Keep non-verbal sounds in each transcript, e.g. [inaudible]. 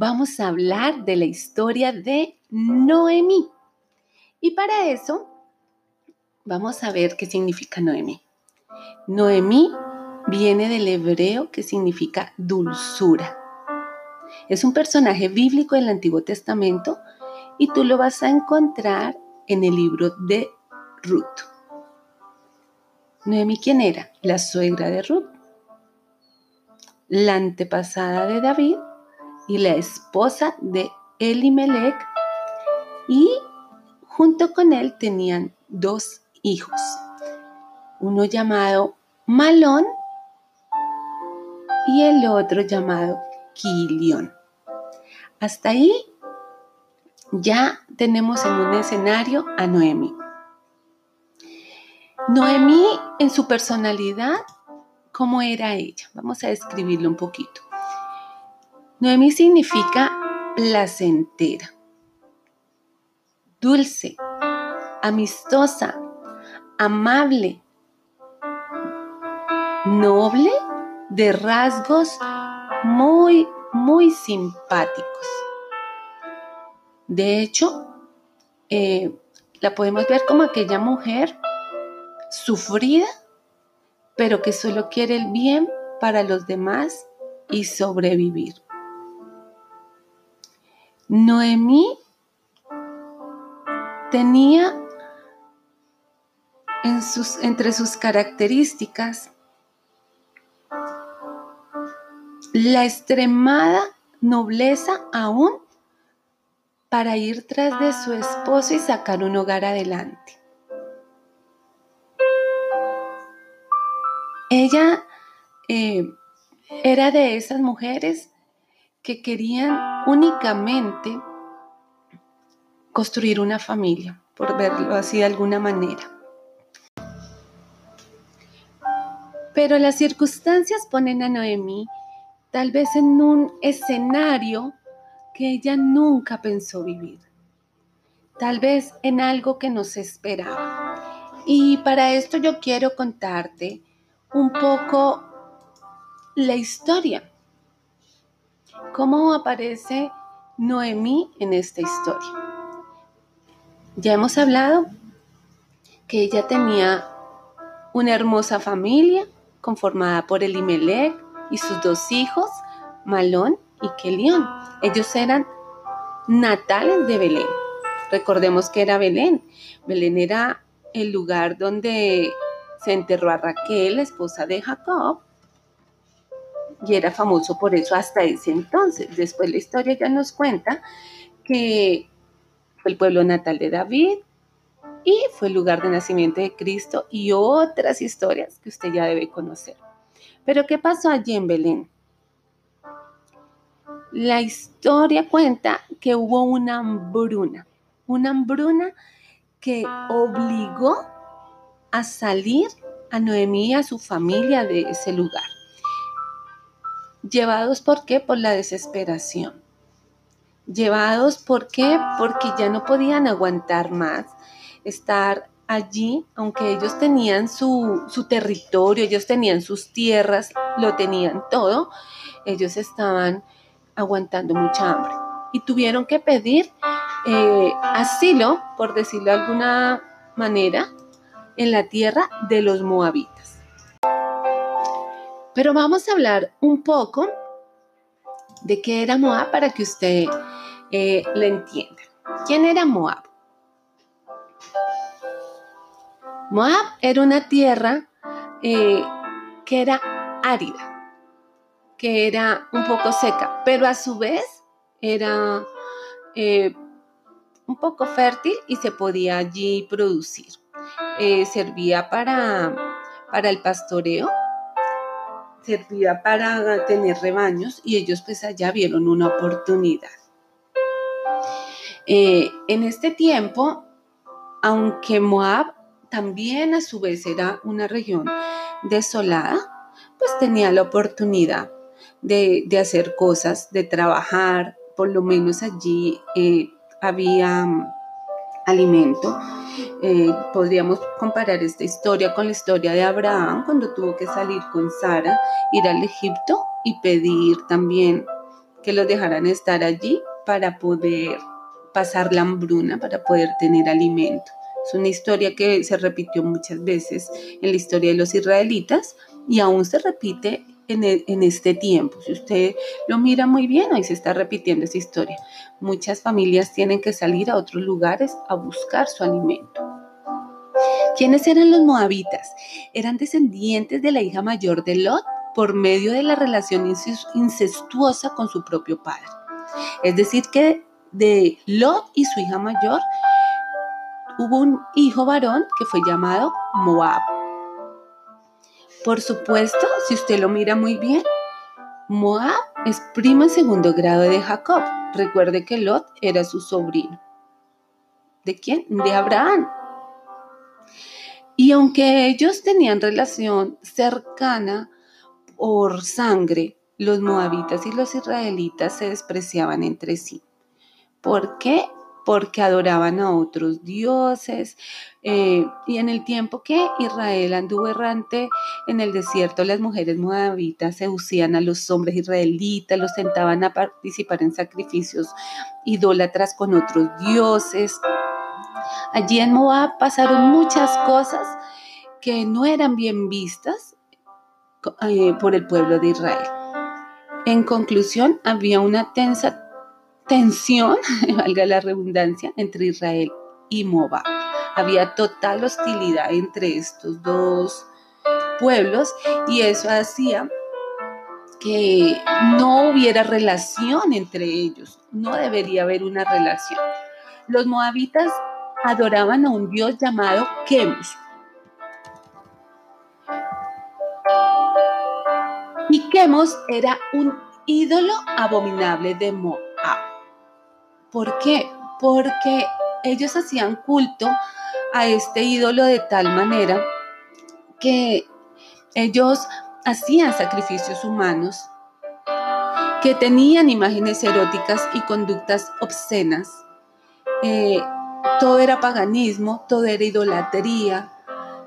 vamos a hablar de la historia de Noemí. Y para eso vamos a ver qué significa Noemí. Noemí viene del hebreo que significa dulzura. Es un personaje bíblico del Antiguo Testamento y tú lo vas a encontrar en el libro de Ruth. Noemí, ¿quién era? La suegra de Ruth, la antepasada de David y la esposa de Elimelech y junto con él tenían dos hijos, uno llamado Malón y el otro llamado Quilión. Hasta ahí ya tenemos en un escenario a Noemí. Noemí en su personalidad, ¿cómo era ella? Vamos a describirlo un poquito. Noemí significa placentera, dulce, amistosa, amable, noble, de rasgos muy, muy simpáticos. De hecho, eh, la podemos ver como aquella mujer sufrida, pero que solo quiere el bien para los demás y sobrevivir. Noemí tenía entre sus características la extremada nobleza aún para ir tras de su esposo y sacar un hogar adelante. Ella eh, era de esas mujeres que querían únicamente construir una familia, por verlo así de alguna manera. Pero las circunstancias ponen a Noemí tal vez en un escenario que ella nunca pensó vivir, tal vez en algo que no se esperaba. Y para esto yo quiero contarte un poco la historia. ¿Cómo aparece Noemí en esta historia? Ya hemos hablado que ella tenía una hermosa familia conformada por Elimelech y sus dos hijos, Malón y Kelión. Ellos eran natales de Belén. Recordemos que era Belén. Belén era el lugar donde se enterró a Raquel, esposa de Jacob, y era famoso por eso hasta ese entonces. Después la historia ya nos cuenta que fue el pueblo natal de David y fue el lugar de nacimiento de Cristo y otras historias que usted ya debe conocer. Pero ¿qué pasó allí en Belén? La historia cuenta que hubo una hambruna, una hambruna que obligó a salir a Noemí y a su familia de ese lugar. Llevados por qué? Por la desesperación. Llevados por qué? Porque ya no podían aguantar más estar allí, aunque ellos tenían su, su territorio, ellos tenían sus tierras, lo tenían todo, ellos estaban aguantando mucha hambre y tuvieron que pedir eh, asilo, por decirlo de alguna manera, en la tierra de los moabitas. Pero vamos a hablar un poco de qué era Moab para que usted eh, lo entienda. ¿Quién era Moab? Moab era una tierra eh, que era árida, que era un poco seca, pero a su vez era eh, un poco fértil y se podía allí producir. Servía para, para el pastoreo, servía para tener rebaños y ellos pues allá vieron una oportunidad. Eh, en este tiempo, aunque Moab también a su vez era una región desolada, pues tenía la oportunidad de, hacer cosas, de trabajar, por lo menos allí eh, había alimento. Eh, podríamos comparar esta historia con la historia de Abraham cuando tuvo que salir con Sara, ir al Egipto y pedir también que los dejaran estar allí para poder pasar la hambruna, para poder tener alimento. Es una historia que se repitió muchas veces en la historia de los israelitas y aún se repite en, e, en, este tiempo. Si usted lo mira muy bien, hoy se está repitiendo esa historia. Muchas familias tienen que salir a otros lugares a buscar su alimento. ¿Quiénes eran los moabitas? Eran descendientes de la hija mayor de Lot por medio de la relación incestuosa con su propio padre. Es decir, que de Lot y su hija mayor hubo un hijo varón que fue llamado Moab. Por supuesto, si usted lo mira muy bien, Moab es primo en segundo grado de Jacob. Recuerde que Lot era su sobrino. ¿De quién? De Abraham. Y aunque ellos tenían relación cercana por sangre, los moabitas y los israelitas se despreciaban entre sí. ¿Por qué? Porque adoraban a otros dioses. Eh, y en el tiempo que Israel anduvo errante en el desierto, las mujeres moabitas seducían a los hombres israelitas, los sentaban a participar en sacrificios idólatras con otros dioses. Allí en Moab pasaron muchas cosas que no eran bien vistas eh, por el pueblo de Israel. En conclusión, había una tensa tensión, [laughs] valga la redundancia, entre Israel y Moab. Había total hostilidad entre estos dos pueblos y eso hacía que no hubiera relación entre ellos. No debería haber una relación. Los moabitas adoraban a un dios llamado Kemus. Y Kemus era un ídolo abominable de Moab. ¿Por qué? Porque ellos hacían culto a este ídolo de tal manera que ellos hacían sacrificios humanos, que tenían imágenes eróticas y conductas obscenas. Eh, todo era paganismo, todo era idolatría,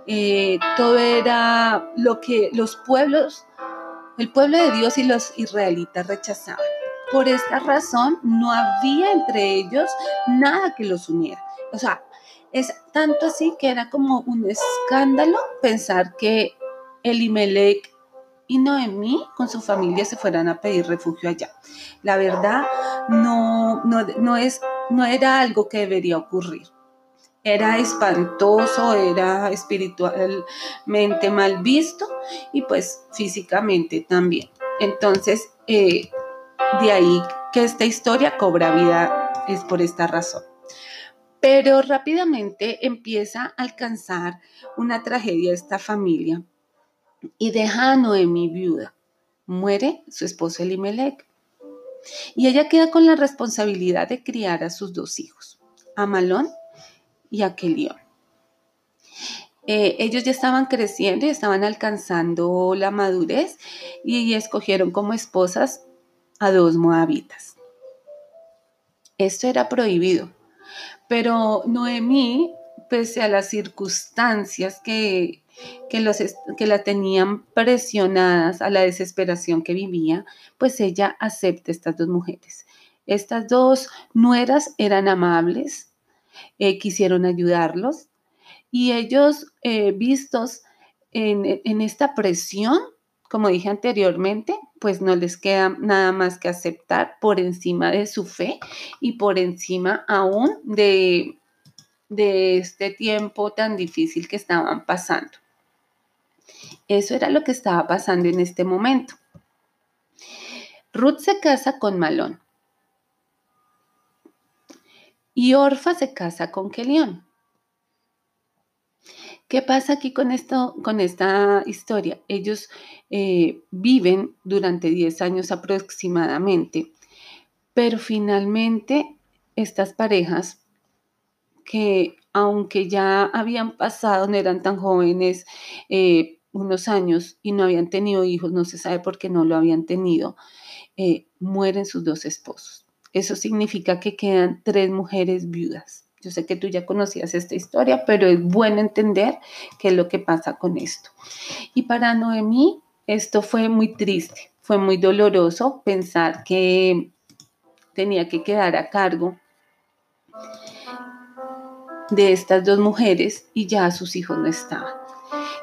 eh, todo era lo que los pueblos, el pueblo de Dios y los israelitas rechazaban. Por esta razón no había entre ellos nada que los uniera. O sea, es tanto así que era como un escándalo pensar que Elimelech y Noemí con su familia se fueran a pedir refugio allá. La verdad no, no, no, es, no era algo que debería ocurrir. Era espantoso, era espiritualmente mal visto y pues físicamente también. Entonces, eh, de ahí que esta historia cobra vida es por esta razón. Pero rápidamente empieza a alcanzar una tragedia esta familia y deja a Noemi viuda. Muere su esposo Elimelech. Y ella queda con la responsabilidad de criar a sus dos hijos, a Malón y a Kelión. Eh, ellos ya estaban creciendo y estaban alcanzando la madurez y escogieron como esposas a dos moabitas. Esto era prohibido, pero Noemí, pese a las circunstancias que, que, los, que la tenían presionadas a la desesperación que vivía, pues ella acepta estas dos mujeres. Estas dos nueras eran amables, eh, quisieron ayudarlos y ellos, eh, vistos en, en esta presión, como dije anteriormente, pues no les queda nada más que aceptar por encima de su fe y por encima aún de, de este tiempo tan difícil que estaban pasando. Eso era lo que estaba pasando en este momento. Ruth se casa con Malón y Orfa se casa con Kelión. ¿Qué pasa aquí con, esto, con esta historia? Ellos eh, viven durante 10 años aproximadamente, pero finalmente estas parejas que aunque ya habían pasado, no eran tan jóvenes, eh, unos años y no habían tenido hijos, no se sabe por qué no lo habían tenido, eh, mueren sus dos esposos. Eso significa que quedan tres mujeres viudas. Yo sé que tú ya conocías esta historia, pero es bueno entender qué es lo que pasa con esto. Y para Noemí esto fue muy triste. fue muy doloroso pensar que tenía que quedar a cargo de estas dos mujeres y ya sus hijos no estaban.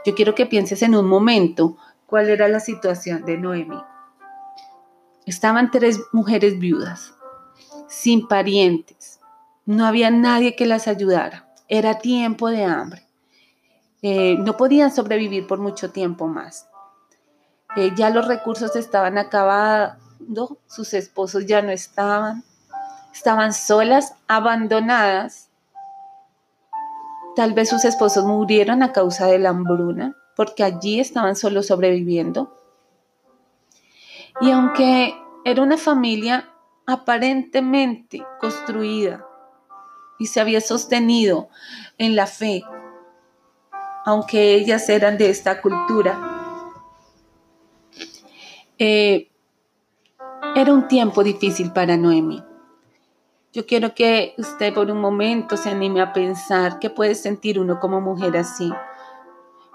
Yo quiero que pienses en un momento cuál era la situación de Noemi. Estaban tres mujeres viudas, sin parientes. No había nadie que las ayudara. Era tiempo de hambre. Eh, no podían sobrevivir por mucho tiempo más. Eh, ya los recursos estaban acabando, sus esposos ya no estaban, estaban solas, abandonadas Tal vez sus esposos murieron a causa de la hambruna, porque allí estaban solo sobreviviendo. Y aunque era una familia aparentemente construida y se había sostenido en la fe, aunque ellas eran de esta cultura, eh, era un tiempo difícil para Noemi. Yo quiero que usted por un momento se anime a pensar qué puede sentir uno como mujer así.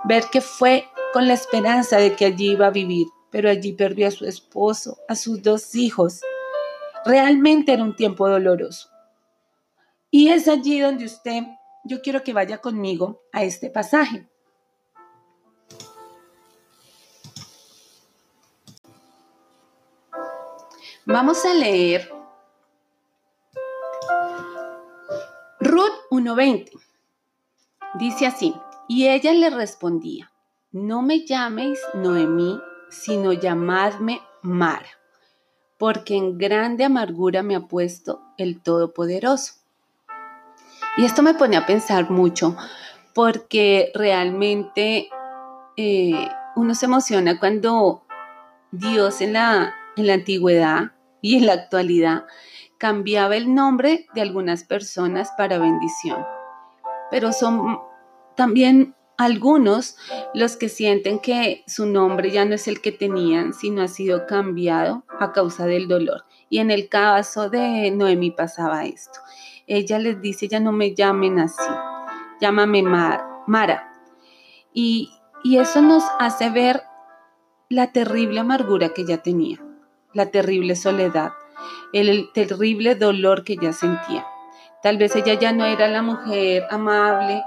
Ver que fue con la esperanza de que allí iba a vivir, pero allí perdió a su esposo, a sus dos hijos. Realmente era un tiempo doloroso. Y es allí donde usted, yo quiero que vaya conmigo a este pasaje. Vamos a leer Ruth 1.20 dice así, y ella le respondía, no me llaméis Noemí, sino llamadme Mara, porque en grande amargura me ha puesto el Todopoderoso. Y esto me pone a pensar mucho, porque realmente eh, uno se emociona cuando Dios en la, en la antigüedad y en la actualidad cambiaba el nombre de algunas personas para bendición. Pero son también algunos los que sienten que su nombre ya no es el que tenían, sino ha sido cambiado a causa del dolor. Y en el caso de Noemi pasaba esto. Ella les dice, ya no me llamen así, llámame Mara. Y, y eso nos hace ver la terrible amargura que ella tenía, la terrible soledad, el terrible dolor que ella sentía. Tal vez ella ya no era la mujer amable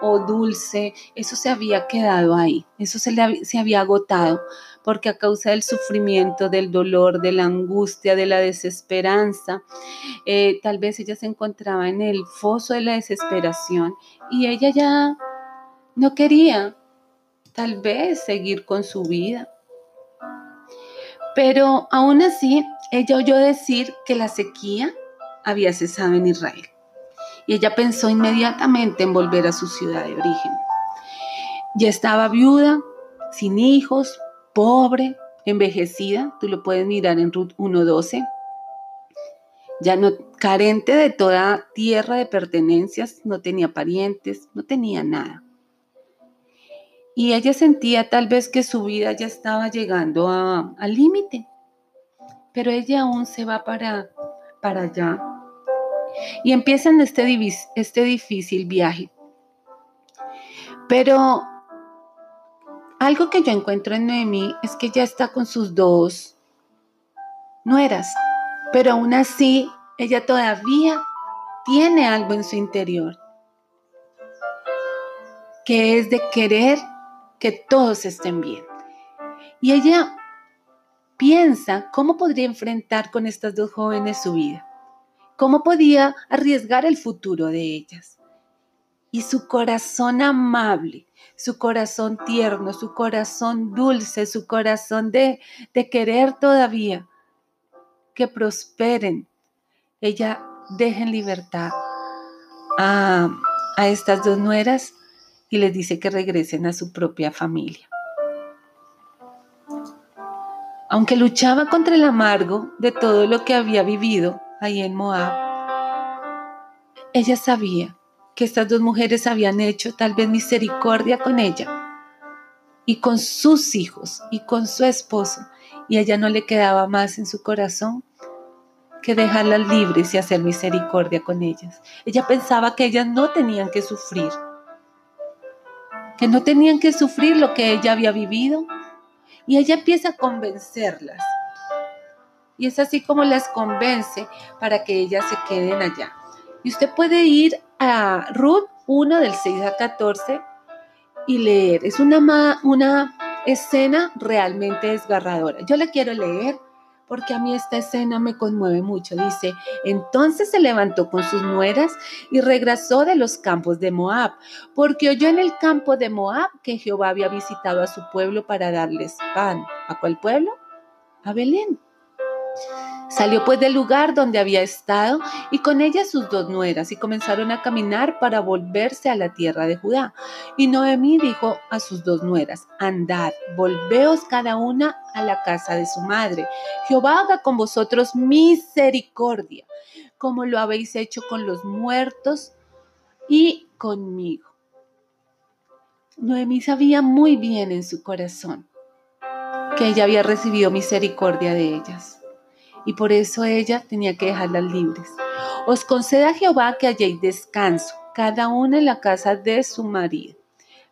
o dulce, eso se había quedado ahí, eso se, le, se había agotado, porque a causa del sufrimiento, del dolor, de la angustia, de la desesperanza, eh, tal vez ella se encontraba en el foso de la desesperación y ella ya no quería tal vez seguir con su vida. Pero aún así ella oyó decir que la sequía había cesado en Israel y ella pensó inmediatamente en volver a su ciudad de origen. Ya estaba viuda, sin hijos, pobre, envejecida, tú lo puedes mirar en Ruth 1.12, ya no carente de toda tierra de pertenencias, no tenía parientes, no tenía nada. Y ella sentía tal vez que su vida ya estaba llegando al límite pero ella aún se va para, para allá. Y empiezan este, este difícil viaje. Pero algo que yo encuentro en Noemí es que ella está con sus dos nueras, pero aún así ella todavía tiene algo en su interior, que es de querer que todos estén bien. Y ella Piensa cómo podría enfrentar con estas dos jóvenes su vida, cómo podía arriesgar el futuro de ellas. Y su corazón amable, su corazón tierno, su corazón dulce, su corazón de, de querer todavía que prosperen, ella deja en libertad a, a estas dos nueras y les dice que regresen a su propia familia. Aunque luchaba contra el amargo de todo lo que había vivido ahí en Moab, ella sabía que estas dos mujeres habían hecho tal vez misericordia con ella y con sus hijos y con su esposo, y a ella no le quedaba más en su corazón que dejarlas libres y hacer misericordia con ellas. Ella pensaba que ellas no tenían que sufrir, que no tenían que sufrir lo que ella había vivido, Y ella empieza a convencerlas. Y es así como las convence para que ellas se queden allá. Y usted puede ir a Ruth 1 del 6 a 14 y leer. Es una, una escena realmente desgarradora. Yo la quiero leer porque a mí esta escena me conmueve mucho. Dice, entonces se levantó con sus nueras y regresó de los campos de Moab, porque oyó en el campo de Moab que Jehová había visitado a su pueblo para darles pan. ¿A cuál pueblo? A Belén. Salió pues del lugar donde había estado y con ella sus dos nueras y comenzaron a caminar para volverse a la tierra de Judá. Y Noemí dijo a sus dos nueras, andad, volveos cada una a la casa de su madre. Jehová haga con vosotros misericordia, como lo habéis hecho con los muertos y conmigo. Noemí sabía muy bien en su corazón que ella había recibido misericordia de ellas y por eso ella tenía que dejarlas libres. Os conceda Jehová que halléis descanso, cada una en la casa de su marido.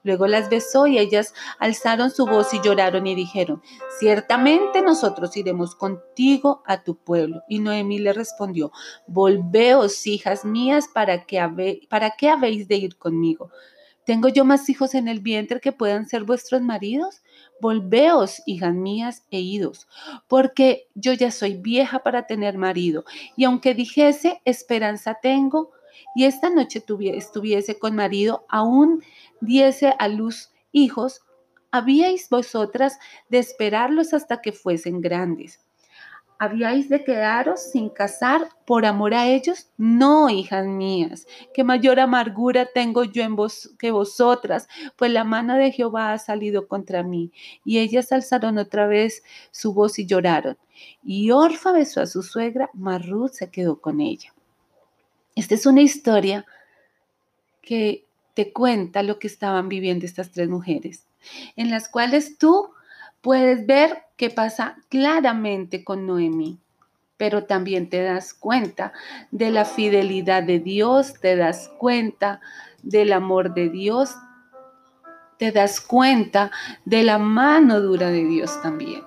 Luego las besó y ellas alzaron su voz y lloraron y dijeron, ciertamente nosotros iremos contigo a tu pueblo. Y Noemí le respondió, volveos, hijas mías, ¿para ¿para qué habéis de ir conmigo? ¿Tengo yo más hijos en el vientre que puedan ser vuestros maridos? Volveos, hijas mías, e idos, porque yo ya soy vieja para tener marido, y aunque dijese, esperanza tengo, y esta noche estuviese con marido, aún diese a luz hijos, habíais vosotras de esperarlos hasta que fuesen grandes. ¿Habíais de quedaros sin casar por amor a ellos? No, hijas mías, que mayor amargura tengo yo en vos que vosotras, pues la mano de Jehová ha salido contra mí. Y ellas alzaron otra vez su voz y lloraron. Y Orfa besó a su suegra, mas se quedó con ella. Esta es una historia que te cuenta lo que estaban viviendo estas tres mujeres, en las cuales tú puedes ver qué pasa claramente con Noemí, pero también te das cuenta de la fidelidad de Dios, te das cuenta del amor de Dios, te das cuenta de la mano dura de Dios también.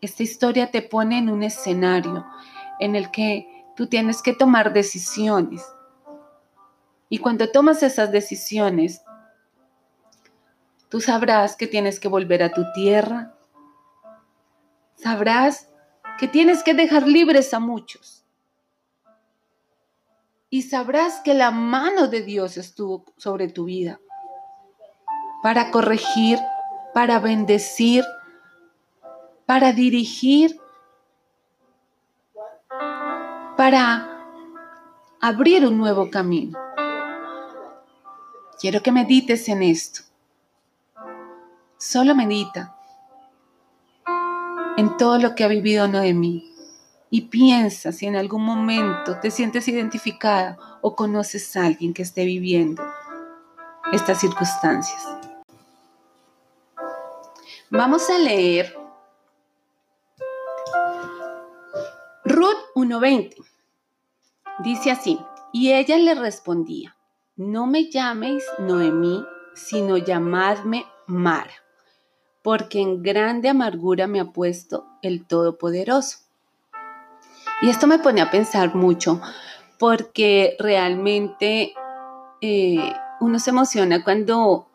Esta historia te pone en un escenario en el que tú tienes que tomar decisiones. Y cuando tomas esas decisiones, Tú sabrás que tienes que volver a tu tierra. Sabrás que tienes que dejar libres a muchos. Y sabrás que la mano de Dios estuvo sobre tu vida para corregir, para bendecir, para dirigir, para abrir un nuevo camino. Quiero que medites en esto. Solo medita en todo lo que ha vivido Noemí y piensa si en algún momento te sientes identificada o conoces a alguien que esté viviendo estas circunstancias. Vamos a leer Ruth 1.20. Dice así, y ella le respondía, no me llaméis Noemí, sino llamadme Mara porque en grande amargura me ha puesto el Todopoderoso. Y esto me pone a pensar mucho, porque realmente eh, uno se emociona cuando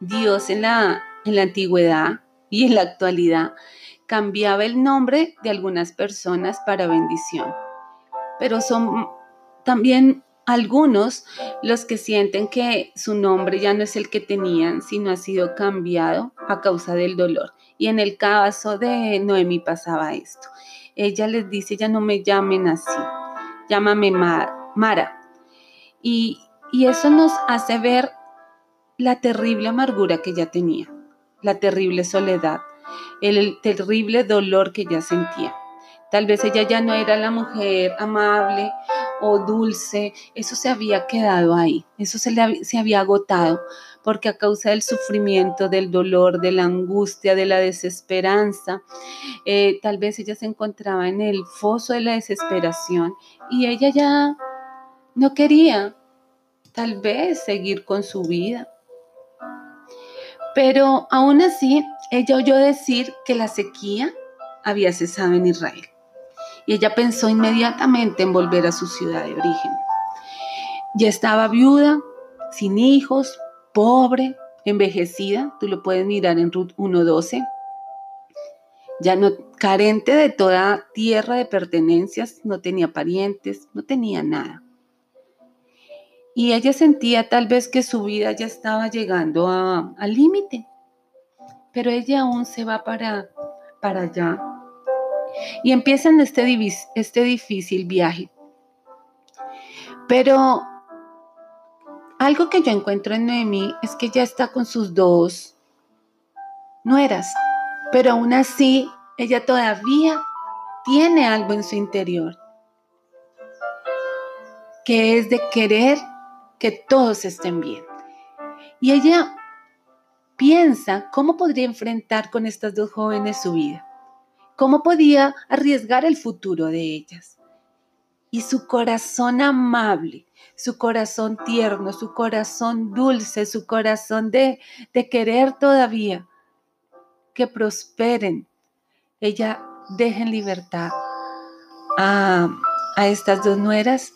Dios en la, en la antigüedad y en la actualidad cambiaba el nombre de algunas personas para bendición. Pero son también algunos los que sienten que su nombre ya no es el que tenían, sino ha sido cambiado a causa del dolor. Y en el caso de Noemi pasaba esto. Ella les dice, ya no me llamen así, llámame Mara. Y, y eso nos hace ver la terrible amargura que ella tenía, la terrible soledad, el terrible dolor que ella sentía. Tal vez ella ya no era la mujer amable o dulce, eso se había quedado ahí, eso se, le, se había agotado, porque a causa del sufrimiento, del dolor, de la angustia, de la desesperanza, eh, tal vez ella se encontraba en el foso de la desesperación y ella ya no quería tal vez seguir con su vida. Pero aún así, ella oyó decir que la sequía había cesado en Israel. Y ella pensó inmediatamente en volver a su ciudad de origen. Ya estaba viuda, sin hijos, pobre, envejecida, tú lo puedes mirar en Ruth 1.12, ya no carente de toda tierra de pertenencias, no tenía parientes, no tenía nada. Y ella sentía tal vez que su vida ya estaba llegando al límite, pero ella aún se va para, para allá y empiezan este, este difícil viaje. Pero algo que yo encuentro en Noemí es que ella está con sus dos nueras, pero aún así ella todavía tiene algo en su interior, que es de querer que todos estén bien. Y ella piensa cómo podría enfrentar con estas dos jóvenes su vida, cómo podía arriesgar el futuro de ellas. Y su corazón amable, su corazón tierno, su corazón dulce, su corazón de, de querer todavía que prosperen. Ella deja en libertad a, a estas dos nueras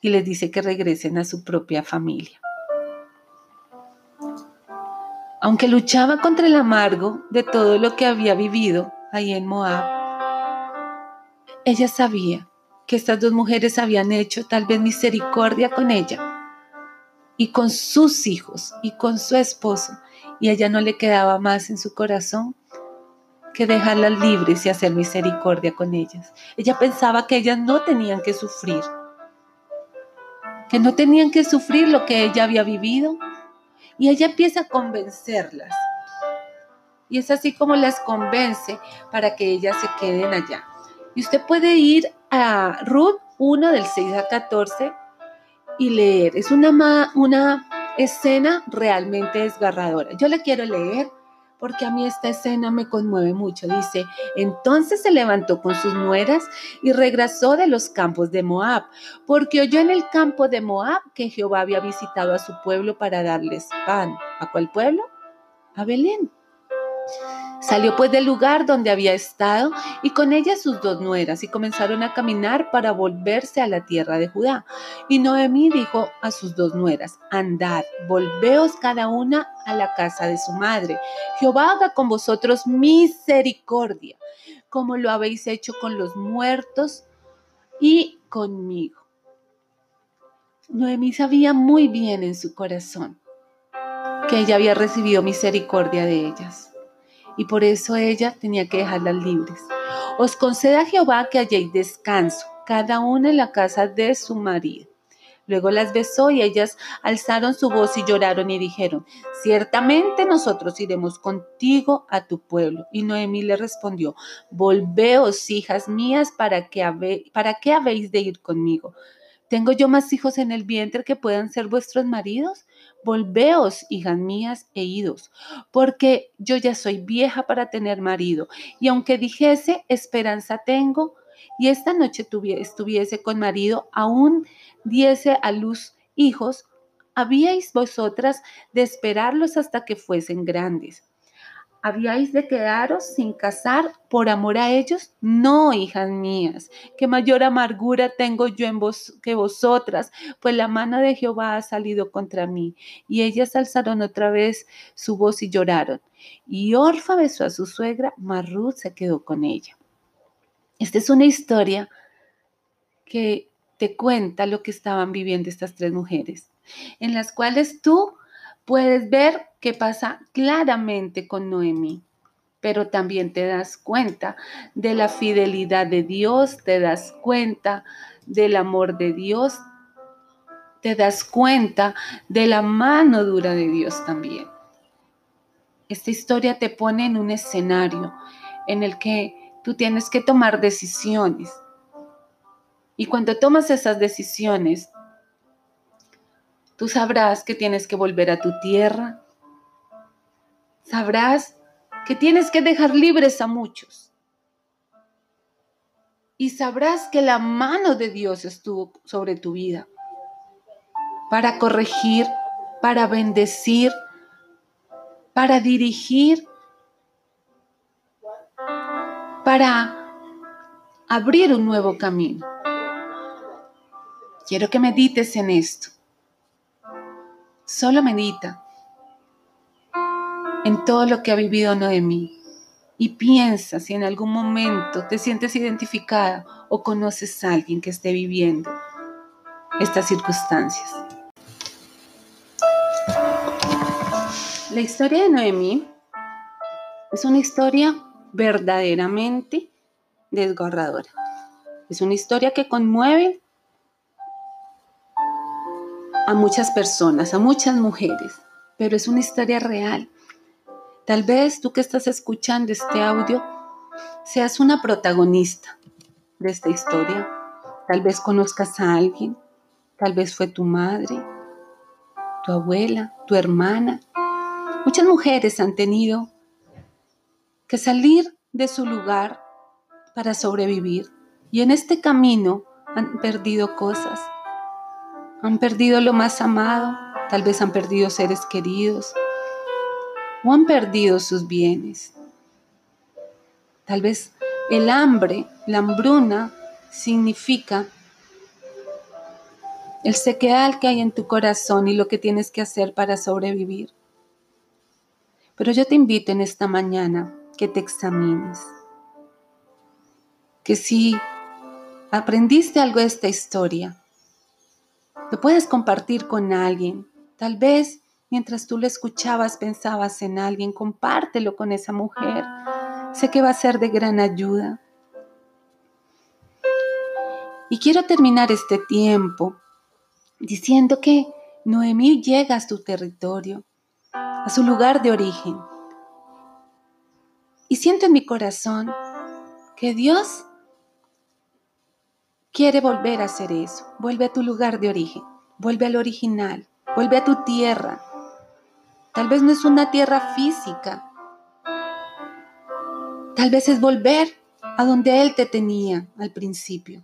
y les dice que regresen a su propia familia. Aunque luchaba contra el amargo de todo lo que había vivido ahí en Moab, ella sabía que estas dos mujeres habían hecho tal vez misericordia con ella y con sus hijos y con su esposo, y a ella no le quedaba más en su corazón que dejarlas libres y hacer misericordia con ellas. Ella pensaba que ellas no tenían que sufrir, que no tenían que sufrir lo que ella había vivido, y ella empieza a convencerlas. Y es así como las convence para que ellas se queden allá. Y usted puede ir a Ruth 1 del 6 a 14 y leer. Es una, una escena realmente desgarradora. Yo la quiero leer porque a mí esta escena me conmueve mucho. Dice, entonces se levantó con sus nueras y regresó de los campos de Moab, porque oyó en el campo de Moab que Jehová había visitado a su pueblo para darles pan. ¿A cuál pueblo? A Belén. Salió pues del lugar donde había estado y con ella sus dos nueras y comenzaron a caminar para volverse a la tierra de Judá. Y Noemí dijo a sus dos nueras, andad, volveos cada una a la casa de su madre. Jehová haga con vosotros misericordia, como lo habéis hecho con los muertos y conmigo. Noemí sabía muy bien en su corazón que ella había recibido misericordia de ellas y por eso ella tenía que dejarlas libres. Os conceda Jehová que halléis descanso, cada una en la casa de su marido. Luego las besó y ellas alzaron su voz y lloraron y dijeron, ciertamente nosotros iremos contigo a tu pueblo. Y Noemí le respondió, volveos, hijas mías, ¿para ¿para qué habéis de ir conmigo? ¿Tengo yo más hijos en el vientre que puedan ser vuestros maridos? Volveos, hijas mías, e idos, porque yo ya soy vieja para tener marido, y aunque dijese, esperanza tengo, y esta noche estuviese con marido, aún diese a luz hijos, habíais vosotras de esperarlos hasta que fuesen grandes. ¿Habíais de quedaros sin casar por amor a ellos? No, hijas mías, que mayor amargura tengo yo en vos que vosotras, pues la mano de Jehová ha salido contra mí. Y ellas alzaron otra vez su voz y lloraron. Y Orfa besó a su suegra, mas se quedó con ella. Esta es una historia que te cuenta lo que estaban viviendo estas tres mujeres, en las cuales tú puedes ver qué pasa claramente con Noemí, pero también te das cuenta de la fidelidad de Dios, te das cuenta del amor de Dios, te das cuenta de la mano dura de Dios también. Esta historia te pone en un escenario en el que tú tienes que tomar decisiones. Y cuando tomas esas decisiones, Tú sabrás que tienes que volver a tu tierra. Sabrás que tienes que dejar libres a muchos. Y sabrás que la mano de Dios estuvo sobre tu vida para corregir, para bendecir, para dirigir, para abrir un nuevo camino. Quiero que medites en esto. Solo medita en todo lo que ha vivido Noemí y piensa si en algún momento te sientes identificada o conoces a alguien que esté viviendo estas circunstancias. La historia de Noemí es una historia verdaderamente desgarradora. Es una historia que conmueve a muchas personas, a muchas mujeres, pero es una historia real. Tal vez tú que estás escuchando este audio seas una protagonista de esta historia. Tal vez conozcas a alguien, tal vez fue tu madre, tu abuela, tu hermana. Muchas mujeres han tenido que salir de su lugar para sobrevivir y en este camino han perdido cosas han perdido lo más amado, tal vez han perdido seres queridos o han perdido sus bienes. Tal vez el hambre, la hambruna, significa el sequedal que hay en tu corazón y lo que tienes que hacer para sobrevivir. Pero yo te invito en esta mañana que te examines, que si aprendiste algo de esta historia, lo puedes compartir con alguien. Tal vez mientras tú lo escuchabas pensabas en alguien, compártelo con esa mujer. Sé que va a ser de gran ayuda. Y quiero terminar este tiempo diciendo que Noemí llega a su territorio, a su lugar de origen. Y siento en mi corazón que Dios quiere volver a hacer eso. Vuelve a tu lugar de origen, vuelve al original, vuelve a tu tierra. Tal vez no es una tierra física. Tal vez es volver a donde Él te tenía al principio.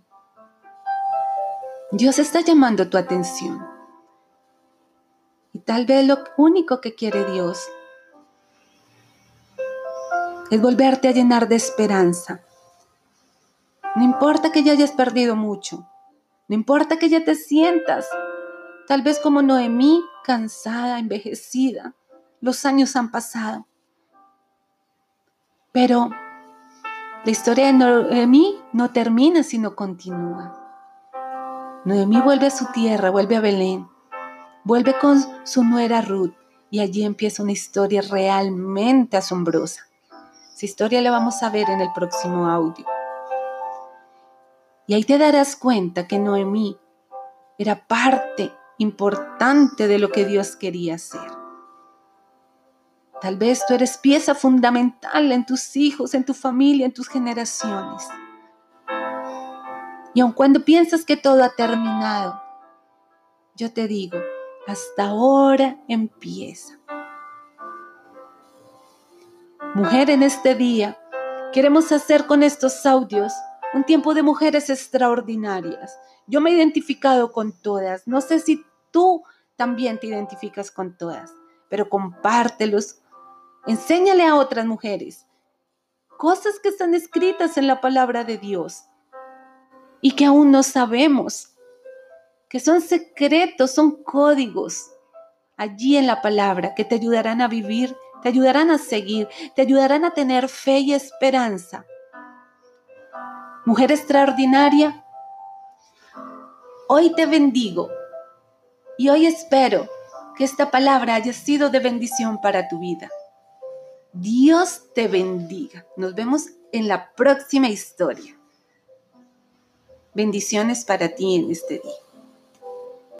Dios está llamando tu atención. Y tal vez lo único que quiere Dios es volverte a llenar de esperanza, no importa que ya hayas perdido mucho. No importa que ya te sientas, tal vez como Noemí, cansada, envejecida. Los años han pasado. Pero la historia de Noemí no termina, sino continúa. Noemí vuelve a su tierra, vuelve a Belén, vuelve con su nuera Ruth y allí empieza una historia realmente asombrosa. Esa historia la vamos a ver en el próximo audio. Y ahí te darás cuenta que Noemí era parte importante de lo que Dios quería hacer. Tal vez tú eres pieza fundamental en tus hijos, en tu familia, en tus generaciones. Y aun cuando piensas que todo ha terminado, yo te digo, hasta ahora empieza. Mujer, en este día queremos hacer con estos audios un tiempo de mujeres extraordinarias. Yo me he identificado con todas. No sé si tú también te identificas con todas, pero compártelos. Enséñale a otras mujeres cosas que están escritas en la palabra de Dios y que aún no sabemos, que son secretos, son códigos allí en la palabra que te ayudarán a vivir, te ayudarán a seguir, te ayudarán a tener fe y esperanza Mujer extraordinaria, hoy te bendigo y hoy espero que esta palabra haya sido de bendición para tu vida. Dios te bendiga. Nos vemos en la próxima historia. Bendiciones para ti en este día.